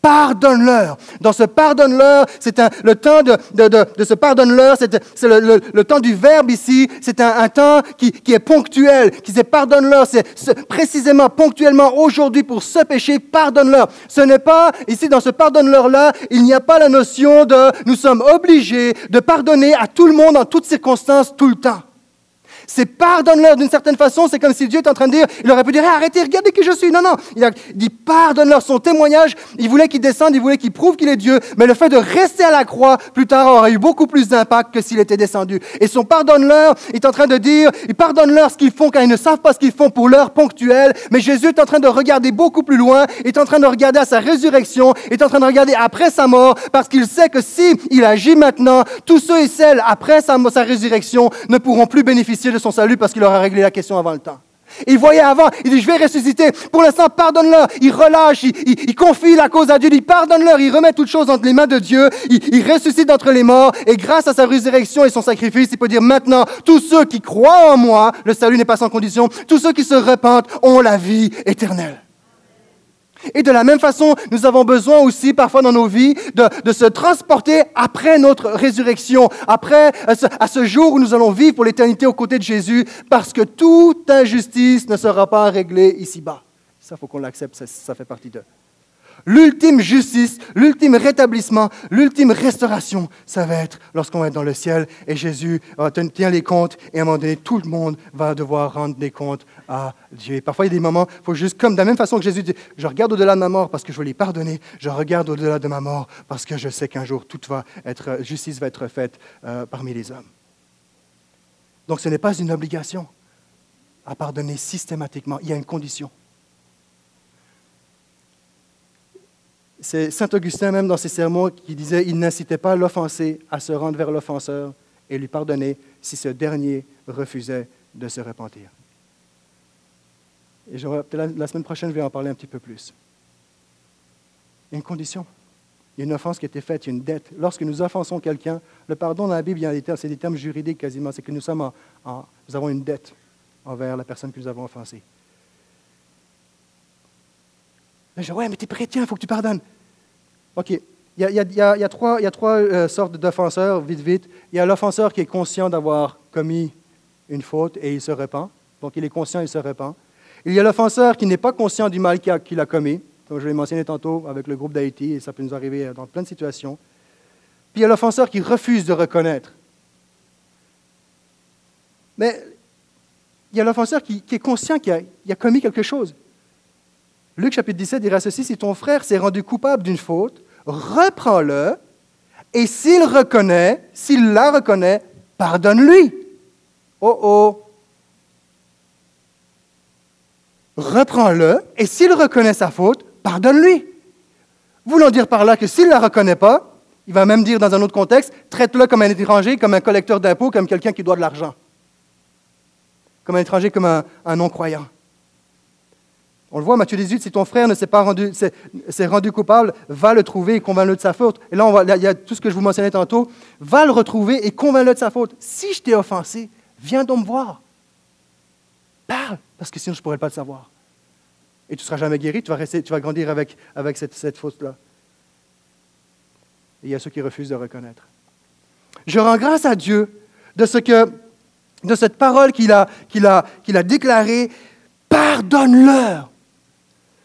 Pardonne-leur. Dans ce pardonne-leur, c'est le temps de, de, ce pardonne-leur, c'est le, le, temps du verbe ici, c'est un, un, temps qui, qui, est ponctuel, qui c'est pardonne-leur, c'est précisément ponctuellement aujourd'hui pour ce péché, pardonne-leur. Ce n'est pas, ici dans ce pardonne-leur-là, il n'y a pas la notion de nous sommes obligés de pardonner à tout le monde en toutes circonstances, tout le temps. C'est pardonne-leur d'une certaine façon. C'est comme si Dieu était en train de dire, il aurait pu dire, arrêtez, regardez qui je suis. Non, non. Il dit, pardonne-leur. Son témoignage, il voulait qu'il descende, il voulait qu'il prouve qu'il est Dieu. Mais le fait de rester à la croix, plus tard, aurait eu beaucoup plus d'impact que s'il était descendu. Et son pardonne-leur est en train de dire, il pardonne-leur ce qu'ils font car ils ne savent pas ce qu'ils font pour l'heure ponctuelle. Mais Jésus est en train de regarder beaucoup plus loin, est en train de regarder à sa résurrection, est en train de regarder après sa mort, parce qu'il sait que si agit maintenant, tous ceux et celles après sa, sa résurrection ne pourront plus bénéficier de son salut parce qu'il aura réglé la question avant le temps. Il voyait avant, il dit, je vais ressusciter. Pour l'instant, pardonne-leur. Il relâche, il, confie la cause à Dieu, il pardonne-leur. Il remet toutes choses entre les mains de Dieu. Il, il, ressuscite d'entre les morts. Et grâce à sa résurrection et son sacrifice, il peut dire maintenant, tous ceux qui croient en moi, le salut n'est pas sans condition, tous ceux qui se repentent ont la vie éternelle. Et de la même façon, nous avons besoin aussi parfois dans nos vies de, se transporter après notre résurrection, après à ce, à ce, jour où nous allons vivre pour l'éternité aux côtés de Jésus, parce que toute injustice ne sera pas réglée ici-bas. Ça, faut qu'on l'accepte, ça, ça fait partie d'eux. L'ultime justice, l'ultime rétablissement, l'ultime restauration, ça va être lorsqu'on va être dans le ciel et Jésus tient les comptes et à un moment donné, tout le monde va devoir rendre des comptes à Dieu. parfois, il y a des moments, il faut juste, comme de la même façon que Jésus dit, je regarde au-delà de ma mort parce que je veux les pardonner, je regarde au-delà de ma mort parce que je sais qu'un jour, toute va être, justice va être faite euh, parmi les hommes. Donc, ce n'est pas une obligation à pardonner systématiquement, il y a une condition. C'est Saint Augustin même dans ses sermons qui disait il n'incitait pas l'offensé à se rendre vers l'offenseur et lui pardonner si ce dernier refusait de se repentir. Et la, semaine prochaine, je vais en parler un petit peu plus. Il y a une condition. Il y a une offense qui a été faite, une dette. Lorsque nous offensons quelqu'un, le pardon dans la Bible, c'est des termes juridiques quasiment. C'est que nous, sommes nous avons une dette envers la personne que nous avons offensée. Je dis, ouais, mais tu es chrétien, il faut que tu pardonnes. OK. Il y a, trois, sortes d'offenseurs, vite, vite. Il y a l'offenseur qui est conscient d'avoir commis une faute et il se repent. Donc, il est conscient il se repent. Il y a l'offenseur qui n'est pas conscient du mal qu'il a, commis, comme je l'ai mentionné tantôt avec le groupe d'Haïti, et ça peut nous arriver dans plein de situations. Puis il y a l'offenseur qui refuse de reconnaître. Mais il y a l'offenseur qui, est conscient qu'il a, commis quelque chose. Luc chapitre 17 dira ceci, si ton frère s'est rendu coupable d'une faute, reprends-le, et s'il reconnaît, s'il la reconnaît, pardonne-lui. Oh oh. Reprends-le, et s'il reconnaît sa faute, pardonne-lui. Voulant dire par là que s'il ne la reconnaît pas, il va même dire dans un autre contexte, traite-le comme un étranger, comme un collecteur d'impôts, comme quelqu'un qui doit de l'argent. Comme un étranger, comme un non-croyant. On le voit, Matthieu 18, si ton frère ne s'est pas rendu, s'est rendu coupable, va le trouver et convainc-le de sa faute. Et là, il y a tout ce que je vous mentionnais tantôt. Va le retrouver et convainc-le de sa faute. Si je t'ai offensé, viens donc me voir. Parle, parce que sinon je ne pourrais pas le savoir. Et tu ne seras jamais guéri, tu vas, rester, tu vas grandir avec, cette, faute-là. Et il y a ceux qui refusent de reconnaître. Je rends grâce à Dieu de, ce que, de cette parole qu'il a, qu'il a, qu'il a déclarée. Pardonne-leur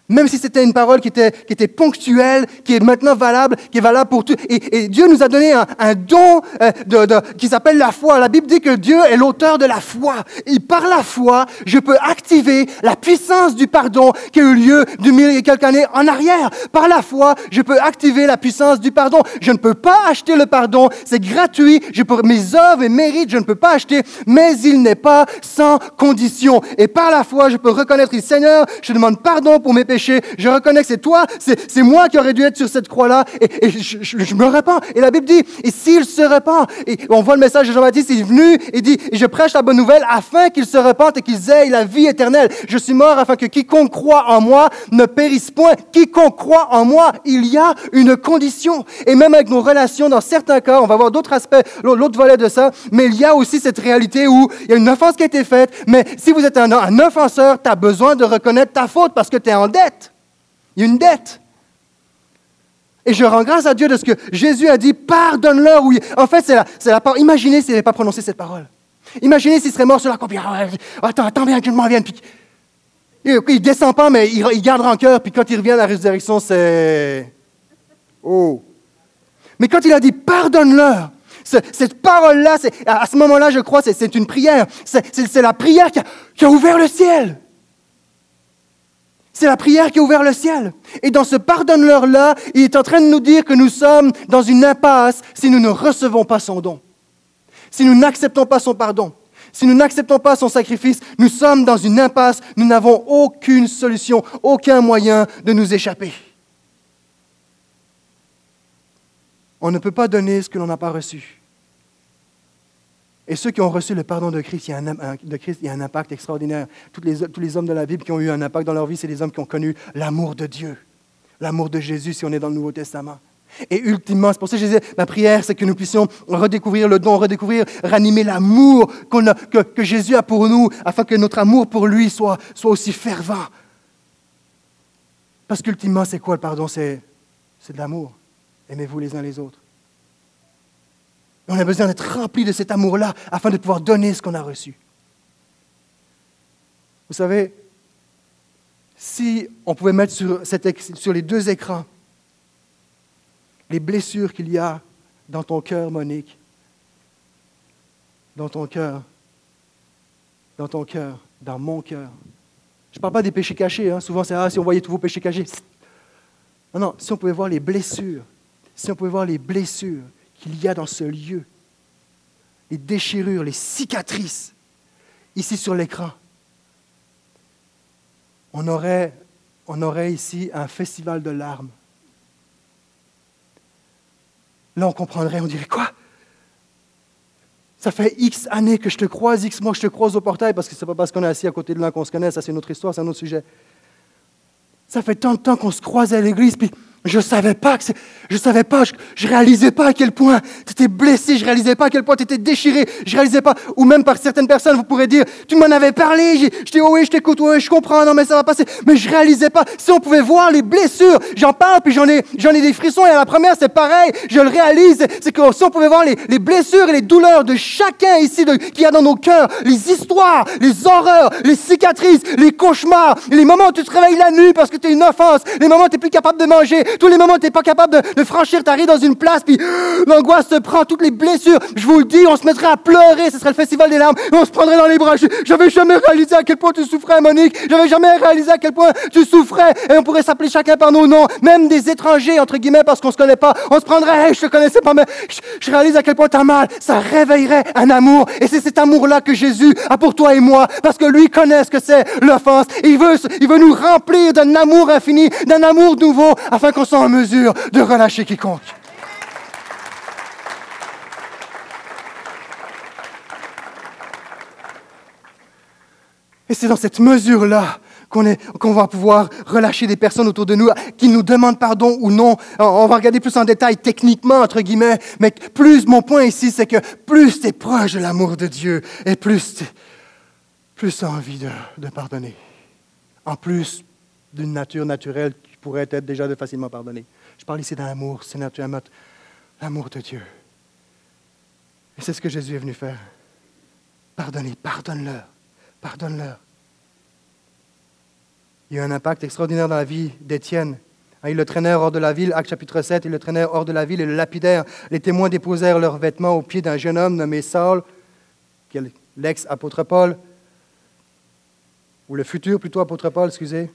même si c'était une parole qui était, ponctuelle, qui est maintenant valable, qui est valable pour tout. Et, Dieu nous a donné un, don euh, qui s'appelle la foi. La Bible dit que Dieu est l'auteur de la foi. Et par la foi, je peux activer la puissance du pardon qui a eu lieu du mille et quelques années en arrière. Par la foi, je peux activer la puissance du pardon. Je ne peux pas acheter le pardon. C'est gratuit. Je peux, mes œuvres et mérites, je ne peux pas acheter, mais il n'est pas sans condition. Et par la foi, je peux reconnaître, Seigneur, je demande pardon pour mes péchés Je reconnais que c'est toi, c'est moi qui aurais dû être sur cette croix-là. Et, je, me repens. Et la Bible dit, et s'il se repent, et on voit le message de Jean-Baptiste, il est venu et dit, et je prêche la bonne nouvelle afin qu'ils se repentent et qu'ils aient la vie éternelle. Je suis mort afin que quiconque croit en moi ne périsse point. Quiconque croit en moi, il y a une condition. Et même avec nos relations, dans certains cas, on va voir d'autres aspects, l'autre volet de ça, mais il y a aussi cette réalité où il y a une offense qui a été faite, mais si vous êtes un, un offenseur, tu as besoin de reconnaître ta faute parce que tu es en dette. Il y a une dette. Et je rends grâce à Dieu de ce que Jésus a dit, pardonne-leur. En fait, c'est la, la parole. Imaginez s'il n'avait pas prononcé cette parole. Imaginez s'il serait mort sur la croix. Ah attends, attends bien que je vienne. Il ne descend pas, mais il, il garde cœur. Puis quand il revient à la résurrection, c'est... Oh. Mais quand il a dit, pardonne-leur, cette parole-là, à ce moment-là, je crois, c'est une prière. C'est la prière qui a, ouvert le ciel. C'est la prière qui a ouvert le ciel. Et dans ce pardonne-leur-là, il est en train de nous dire que nous sommes dans une impasse si nous ne recevons pas son don. Si nous n'acceptons pas son pardon. Si nous n'acceptons pas son sacrifice, nous sommes dans une impasse. Nous n'avons aucune solution, aucun moyen de nous échapper. On ne peut pas donner ce que l'on n'a pas reçu. Et ceux qui ont reçu le pardon de Christ, il y a un, impact extraordinaire. Tous les, hommes de la Bible qui ont eu un impact dans leur vie, c'est les hommes qui ont connu l'amour de Dieu, l'amour de Jésus si on est dans le Nouveau Testament. Et ultimement, c'est pour ça que je disais, ma prière, c'est que nous puissions redécouvrir le don, redécouvrir, ranimer l'amour que, Jésus a pour nous, afin que notre amour pour lui soit aussi fervent. Parce qu'ultimement, c'est quoi le pardon? C'est de l'amour. Aimez-vous les uns les autres. On a besoin d'être rempli de cet amour-là afin de pouvoir donner ce qu'on a reçu. Vous savez, si on pouvait mettre sur, les deux écrans les blessures qu'il y a dans ton cœur, Monique, dans ton cœur, dans ton cœur, dans mon cœur. Je ne parle pas des péchés cachés. Hein. Souvent, c'est ah, si on voyait tous vos péchés cachés. Non, non, si on pouvait voir les blessures si on pouvait voir les blessures qu'il y a dans ce lieu, les déchirures, les cicatrices, ici sur l'écran, on aurait, ici un festival de larmes. Là, on comprendrait, on dirait quoi? Ça fait X années que je te croise, X mois que je te croise au portail, parce que ce n'est pas parce qu'on est assis à côté de l'un qu'on se connaît, ça c'est une autre histoire, c'est un autre sujet. Ça fait tant de temps qu'on se croise à l'église, puis je savais pas que je savais pas, je, je, réalisais pas à quel point tu étais blessé, je réalisais pas à quel point tu étais déchiré, je réalisais pas, ou même par certaines personnes, vous pourrez dire, tu m'en avais parlé, je dis, oh oui, je t'écoute, oui, je comprends, non, mais ça va passer, mais je réalisais pas. Si on pouvait voir les blessures, j'en parle, puis j'en ai, j'en ai des frissons, et à la première, c'est pareil, je le réalise, c'est que si on pouvait voir les, les, blessures et les douleurs de chacun ici, qu'il y a dans nos cœurs, les histoires, les horreurs, les cicatrices, les cauchemars, les moments où tu te réveilles la nuit parce que tu es une offense, les moments où tu n'es plus capable de manger, tous les moments où tu n'es pas capable de, franchir ta rue dans une place, puis l'angoisse te prend, toutes les blessures. Je vous le dis, on se mettrait à pleurer, ce serait le festival des larmes, et on se prendrait dans les bras. J'avais jamais réalisé à quel point tu souffrais, Monique. J'avais jamais réalisé à quel point tu souffrais. Et on pourrait s'appeler chacun par nos noms, même des étrangers, entre guillemets, parce qu'on se connaît pas. On se prendrait, hey, je te connaissais pas, mais je, réalise à quel point tu as mal. Ça réveillerait un amour. Et c'est cet amour-là que Jésus a pour toi et moi, parce que lui connaît ce que c'est l'offense. Il veut, il veut nous remplir d'un amour infini, d'un amour nouveau, afin qu'on soit en mesure de relâcher quiconque. Et c'est dans cette mesure-là qu'on va pouvoir relâcher des personnes autour de nous qui nous demandent pardon ou non. On va regarder plus en détail techniquement, entre guillemets, mais plus mon point ici, c'est que plus tu es proche de l'amour de Dieu et plus tu plus as envie de, de pardonner. En plus d'une nature naturelle pourrait être déjà facilement pardonner. Je parle ici d'un amour, c'est naturellement l'amour de Dieu. Et c'est ce que Jésus est venu faire. Pardonnez, pardonne-leur, pardonne-leur. Il y a eu un impact extraordinaire dans la vie d'Étienne. Hein, ils le traînèrent hors de la ville, acte chapitre 7, ils le traînèrent hors de la ville et le lapidèrent. Les témoins déposèrent leurs vêtements aux pieds d'un jeune homme nommé Saul, l'ex-apôtre Paul, ou le futur plutôt apôtre Paul, excusez.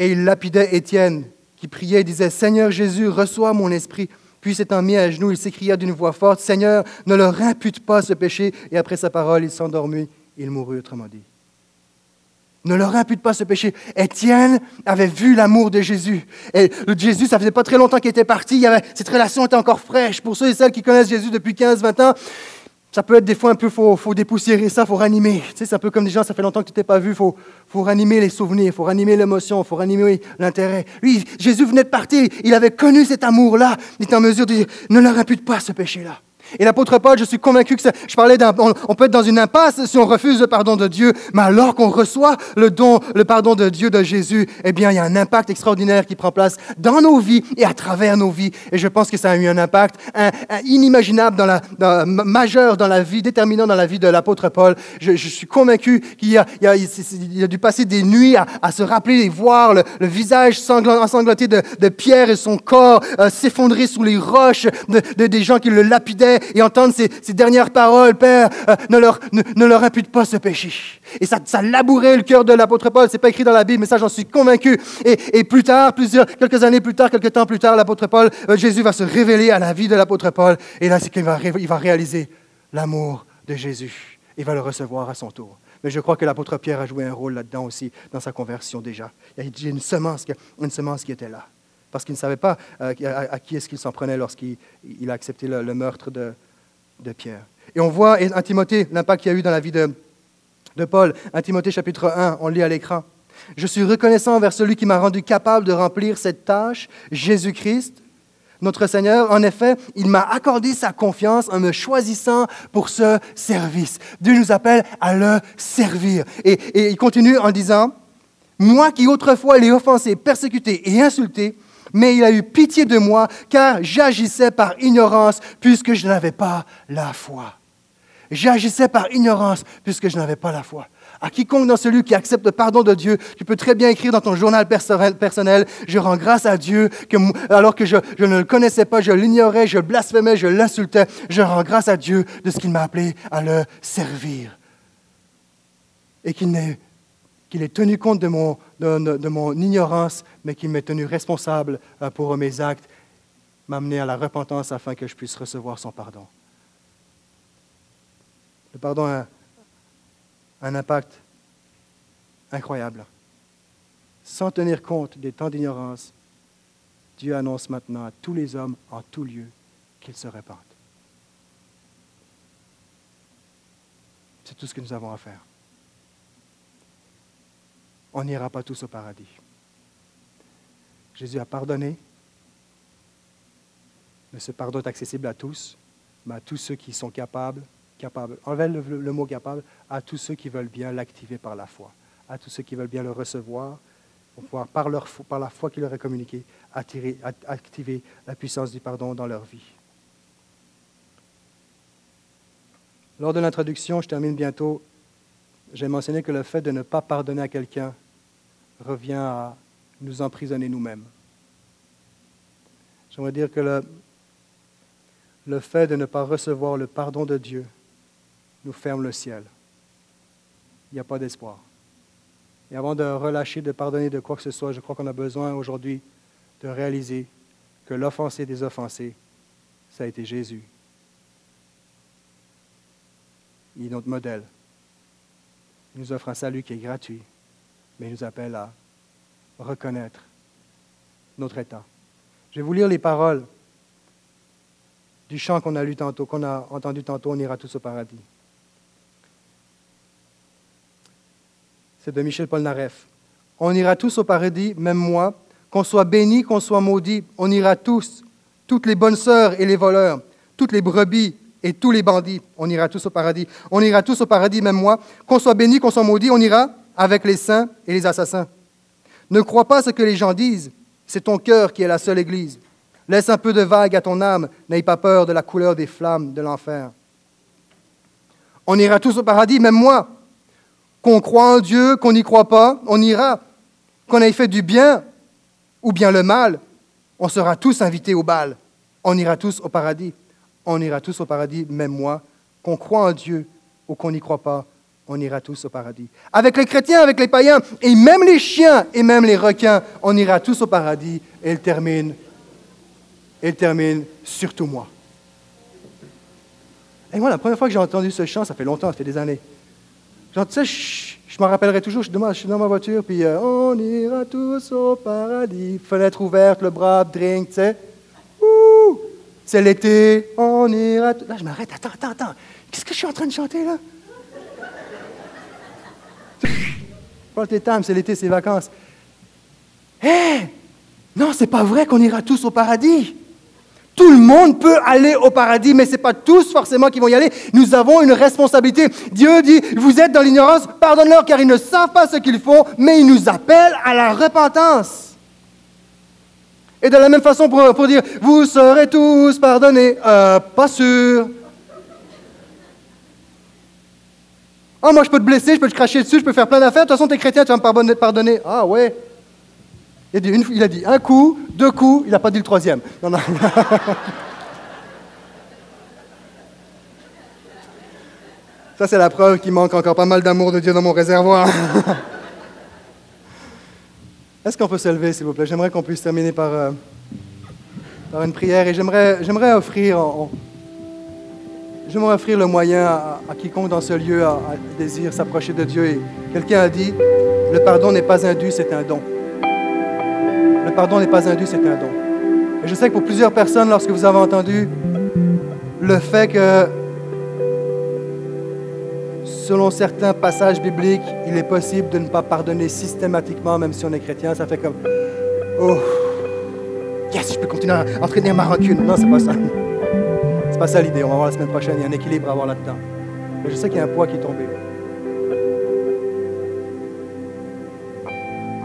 Et ils lapidaient Étienne, qui priait et disait, Seigneur Jésus, reçois mon esprit. Puis s'étant mis à genoux, il s'écria d'une voix forte, Seigneur, ne leur impute pas ce péché. Et après sa parole, il s'endormit, il mourut, autrement dit. Ne leur impute pas ce péché. Étienne avait vu l'amour de Jésus. Et Jésus, ça faisait pas très longtemps qu'il était parti. cette relation était encore fraîche. Pour ceux et celles qui connaissent Jésus depuis 15-20 ans, ça peut être des fois un peu, il faut, dépoussiérer ça, il faut ranimer. Tu sais, c'est un peu comme des gens, ça fait longtemps que tu t'es pas vu, il faut, faut ranimer les souvenirs, il faut ranimer l'émotion, il faut ranimer l'intérêt. Lui, Jésus venait de partir, il avait connu cet amour-là, il était en mesure de dire, ne leur impute pas ce péché-là. Et l'apôtre Paul, je suis convaincu que je parlais d'un, on, peut être dans une impasse si on refuse le pardon de Dieu, mais alors qu'on reçoit le don, le pardon de Dieu de Jésus, eh bien, il y a un impact extraordinaire qui prend place dans nos vies et à travers nos vies. Et je pense que ça a eu un impact inimaginable majeur dans la vie, déterminant dans la vie de l'apôtre Paul. Je, suis convaincu qu'il a, dû passer des nuits à, se rappeler et voir le, visage ensanglanté de, de, Pierre et son corps euh, s'effondrer sous les roches de, des gens qui le lapidaient et entendre ces, dernières paroles, Père, euh, ne, leur, ne, leur impute pas ce péché. Et ça, ça labourait le cœur de l'apôtre Paul. C'est pas écrit dans la Bible, mais ça, j'en suis convaincu. Et, plus tard, plusieurs, quelques années plus tard, quelques temps plus tard, l'apôtre Paul, euh, Jésus va se révéler à la vie de l'apôtre Paul. Et là, c'est qu'il va, il va réaliser l'amour de Jésus. Il va le recevoir à son tour. Mais je crois que l'apôtre Pierre a joué un rôle là-dedans aussi, dans sa conversion déjà. Il y a une semence, une semence qui était là parce qu'il ne savait pas euh, à, qui est-ce qu'il s'en prenait lorsqu'il a accepté le, meurtre de, Pierre. Et on voit en Timothée l'impact qu'il y a eu dans la vie de, Paul. En Timothée chapitre 1, on lit à l'écran. Je suis reconnaissant envers celui qui m'a rendu capable de remplir cette tâche, Jésus-Christ, notre Seigneur. En effet, il m'a accordé sa confiance en me choisissant pour ce service. Dieu nous appelle à le servir. Et il continue en disant, moi qui autrefois l'ai offensé, persécuté et insulté, mais il a eu pitié de moi, car j'agissais par ignorance, puisque je n'avais pas la foi. J'agissais par ignorance, puisque je n'avais pas la foi. À quiconque dans celui qui accepte le pardon de Dieu, tu peux très bien écrire dans ton journal personnel, je rends grâce à Dieu, que, alors que je, je, ne le connaissais pas, je l'ignorais, je blasphémais, je l'insultais, je rends grâce à Dieu de ce qu'il m'a appelé à le servir. Et qu'il n'est qu'il ait tenu compte de mon, de, mon ignorance, mais qu'il m'ait tenu responsable euh, pour mes actes, m'amener à la repentance afin que je puisse recevoir son pardon. Le pardon a un impact incroyable. Sans tenir compte des temps d'ignorance, Dieu annonce maintenant à tous les hommes en tout lieu qu'ils se répandent. C'est tout ce que nous avons à faire on n'ira pas tous au paradis. Jésus a pardonné, mais ce pardon est accessible à tous, mais à tous ceux qui sont capables, capables, enlevez le, mot capable, à tous ceux qui veulent bien l'activer par la foi, à tous ceux qui veulent bien le recevoir, pour pouvoir, par, leur, par la foi qu'il leur est communiquée, activer la puissance du pardon dans leur vie. Lors de l'introduction, je termine bientôt, j'ai mentionné que le fait de ne pas pardonner à quelqu'un revient à nous emprisonner nous-mêmes. J'aimerais dire que le, le fait de ne pas recevoir le pardon de Dieu nous ferme le ciel. Il n'y a pas d'espoir. Et avant de relâcher, de pardonner de quoi que ce soit, je crois qu'on a besoin aujourd'hui de réaliser que l'offensé des offensés, ça a été Jésus. Il est notre modèle. Il nous offre un salut qui est gratuit, mais il nous appelle à reconnaître notre état. Je vais vous lire les paroles du chant qu'on a lu tantôt, qu'on a entendu tantôt, On ira tous au paradis. C'est de Michel Polnareff. On ira tous au paradis, même moi, qu'on soit béni, qu'on soit maudit, on ira tous, toutes les bonnes sœurs et les voleurs, toutes les brebis et tous les bandits, on ira tous au paradis. On ira tous au paradis, même moi, qu'on soit béni, qu'on soit maudit, on ira avec les saints et les assassins. Ne crois pas ce que les gens disent, c'est ton cœur qui est la seule Église. Laisse un peu de vague à ton âme, n'aie pas peur de la couleur des flammes de l'enfer. On ira tous au paradis, même moi. Qu'on croit en Dieu, qu'on n'y croit pas, on ira. Qu'on ait fait du bien ou bien le mal, on sera tous invités au bal. On ira tous au paradis. On ira tous au paradis, même moi. Qu'on croit en Dieu ou qu'on n'y croit pas, on ira tous au paradis. Avec les chrétiens, avec les païens, et même les chiens, et même les requins, on ira tous au paradis. Et il termine, il termine, surtout moi. Et moi, la première fois que j'ai entendu ce chant, ça fait longtemps, ça fait des années. Genre, tu sais, je, je m'en rappellerai toujours, je je suis dans ma voiture, puis euh, on ira tous au paradis. Fenêtre ouverte, le bras, drink, tu sais. C'est l'été, on ira. Là, je m'arrête, attends, attends, attends. Qu'est-ce que je suis en train de chanter, là? Paul Tétam, c'est l'été, c'est vacances. Hé! Non, c'est pas vrai qu'on ira tous au paradis. Tout le monde peut aller au paradis, mais ce n'est pas tous forcément qui vont y aller. Nous avons une responsabilité. Dieu dit, vous êtes dans l'ignorance, pardonne-leur car ils ne savent pas ce qu'ils font, mais ils nous appellent à la repentance. Et de la même façon pour, pour dire, vous serez tous pardonnés. Euh, pas sûr. Ah, moi je peux te blesser, je peux te cracher dessus, je peux faire plein d'affaires. De toute façon, tu es chrétien, tu vas me pardonner. Ah ouais. Il a, dit il a dit un coup, deux coups, il n'a pas dit le troisième. Non, non. Ça, c'est la preuve qu'il manque encore pas mal d'amour de Dieu dans mon réservoir. Est-ce qu'on peut se lever, s'il vous plaît? J'aimerais qu'on puisse terminer par, euh, par une prière et j'aimerais, offrir, offrir le moyen à, à quiconque dans ce lieu a, a désire s'approcher de Dieu. Et quelqu'un a dit, le pardon n'est pas un dû, c'est un don. Le pardon n'est pas un dû, c'est un don. Et je sais que pour plusieurs personnes, lorsque vous avez entendu le fait que, selon certains passages bibliques, il est possible de ne pas pardonner systématiquement, même si on est chrétien, ça fait comme Oh, yes, je peux continuer à entraîner ma rancune. Non, c'est pas ça. C'est pas ça l'idée. On va voir la semaine prochaine. Il y a un équilibre à avoir là-dedans. Mais je sais qu'il y a un poids qui est tombé.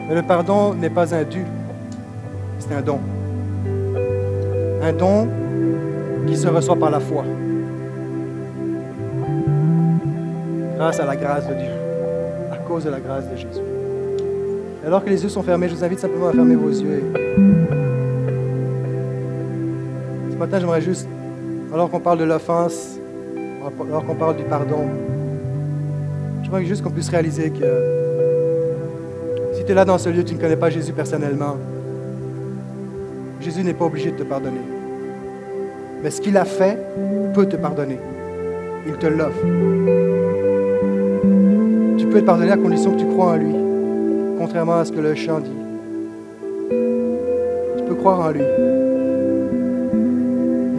Mais le pardon n'est pas un dû, c'est un don. Un don qui se reçoit par la foi. Grâce à la grâce de Dieu. À cause de la grâce de Jésus. Et alors que les yeux sont fermés, je vous invite simplement à fermer vos yeux. Ce matin, j'aimerais juste, alors qu'on parle de l'offense, alors qu'on parle du pardon, j'aimerais juste qu'on puisse réaliser que si tu es là dans ce lieu, tu ne connais pas Jésus personnellement, Jésus n'est pas obligé de te pardonner. Mais ce qu'il a fait peut te pardonner. Il te l'offre. Tu peux être pardonné à condition que tu crois en lui, contrairement à ce que le chant dit. Tu peux croire en lui.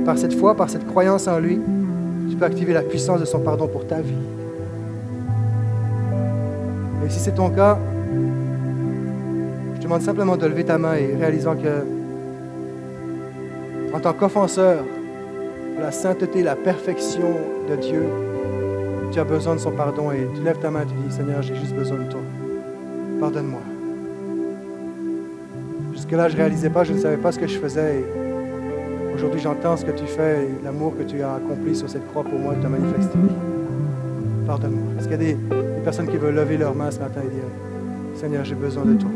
Et par cette foi, par cette croyance en lui, tu peux activer la puissance de son pardon pour ta vie. Et si c'est ton cas, je te demande simplement de lever ta main et réalisant que, en tant qu'offenseur, la sainteté, la perfection de Dieu, tu as besoin de son pardon et tu lèves ta main et tu dis, Seigneur, j'ai juste besoin de toi. Pardonne-moi. Jusque-là, je ne réalisais pas, je ne savais pas ce que je faisais. Aujourd'hui, j'entends ce que tu fais et l'amour que tu as accompli sur cette croix pour moi et te manifesté. Pardonne-moi. Est-ce qu'il y a des, des personnes qui veulent lever leurs mains ce matin et dire, Seigneur, j'ai besoin de toi?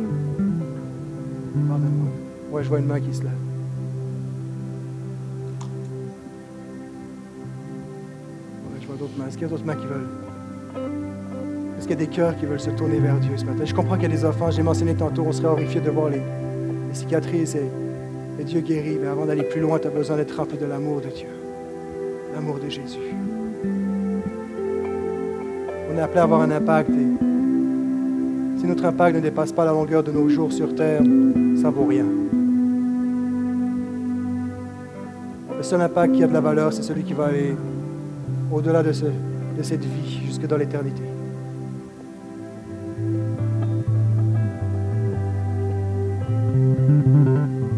Pardonne-moi. Ouais, je vois une main qui se lève. Est-ce qu'il y a d'autres mains qui veulent? Est-ce qu'il y a des cœurs qui veulent se tourner vers Dieu ce matin? Je comprends qu'il y a des offenses. J'ai mentionné tantôt, on serait horrifié de voir les, les cicatrices et, et Dieu guérit. Mais avant d'aller plus loin, tu as besoin d'être rempli de l'amour de Dieu. L'amour de Jésus. On est appelé à avoir un impact. Et si notre impact ne dépasse pas la longueur de nos jours sur terre, ça vaut rien. Le seul impact qui a de la valeur, c'est celui qui va aller au-delà de, ce- de cette vie, jusque dans l'éternité.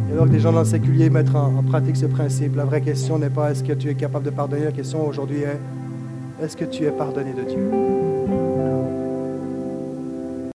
Et alors que des gens dans le séculier mettent en, en pratique ce principe, la vraie question n'est pas est-ce que tu es capable de pardonner, la question aujourd'hui est est-ce que tu es pardonné de Dieu?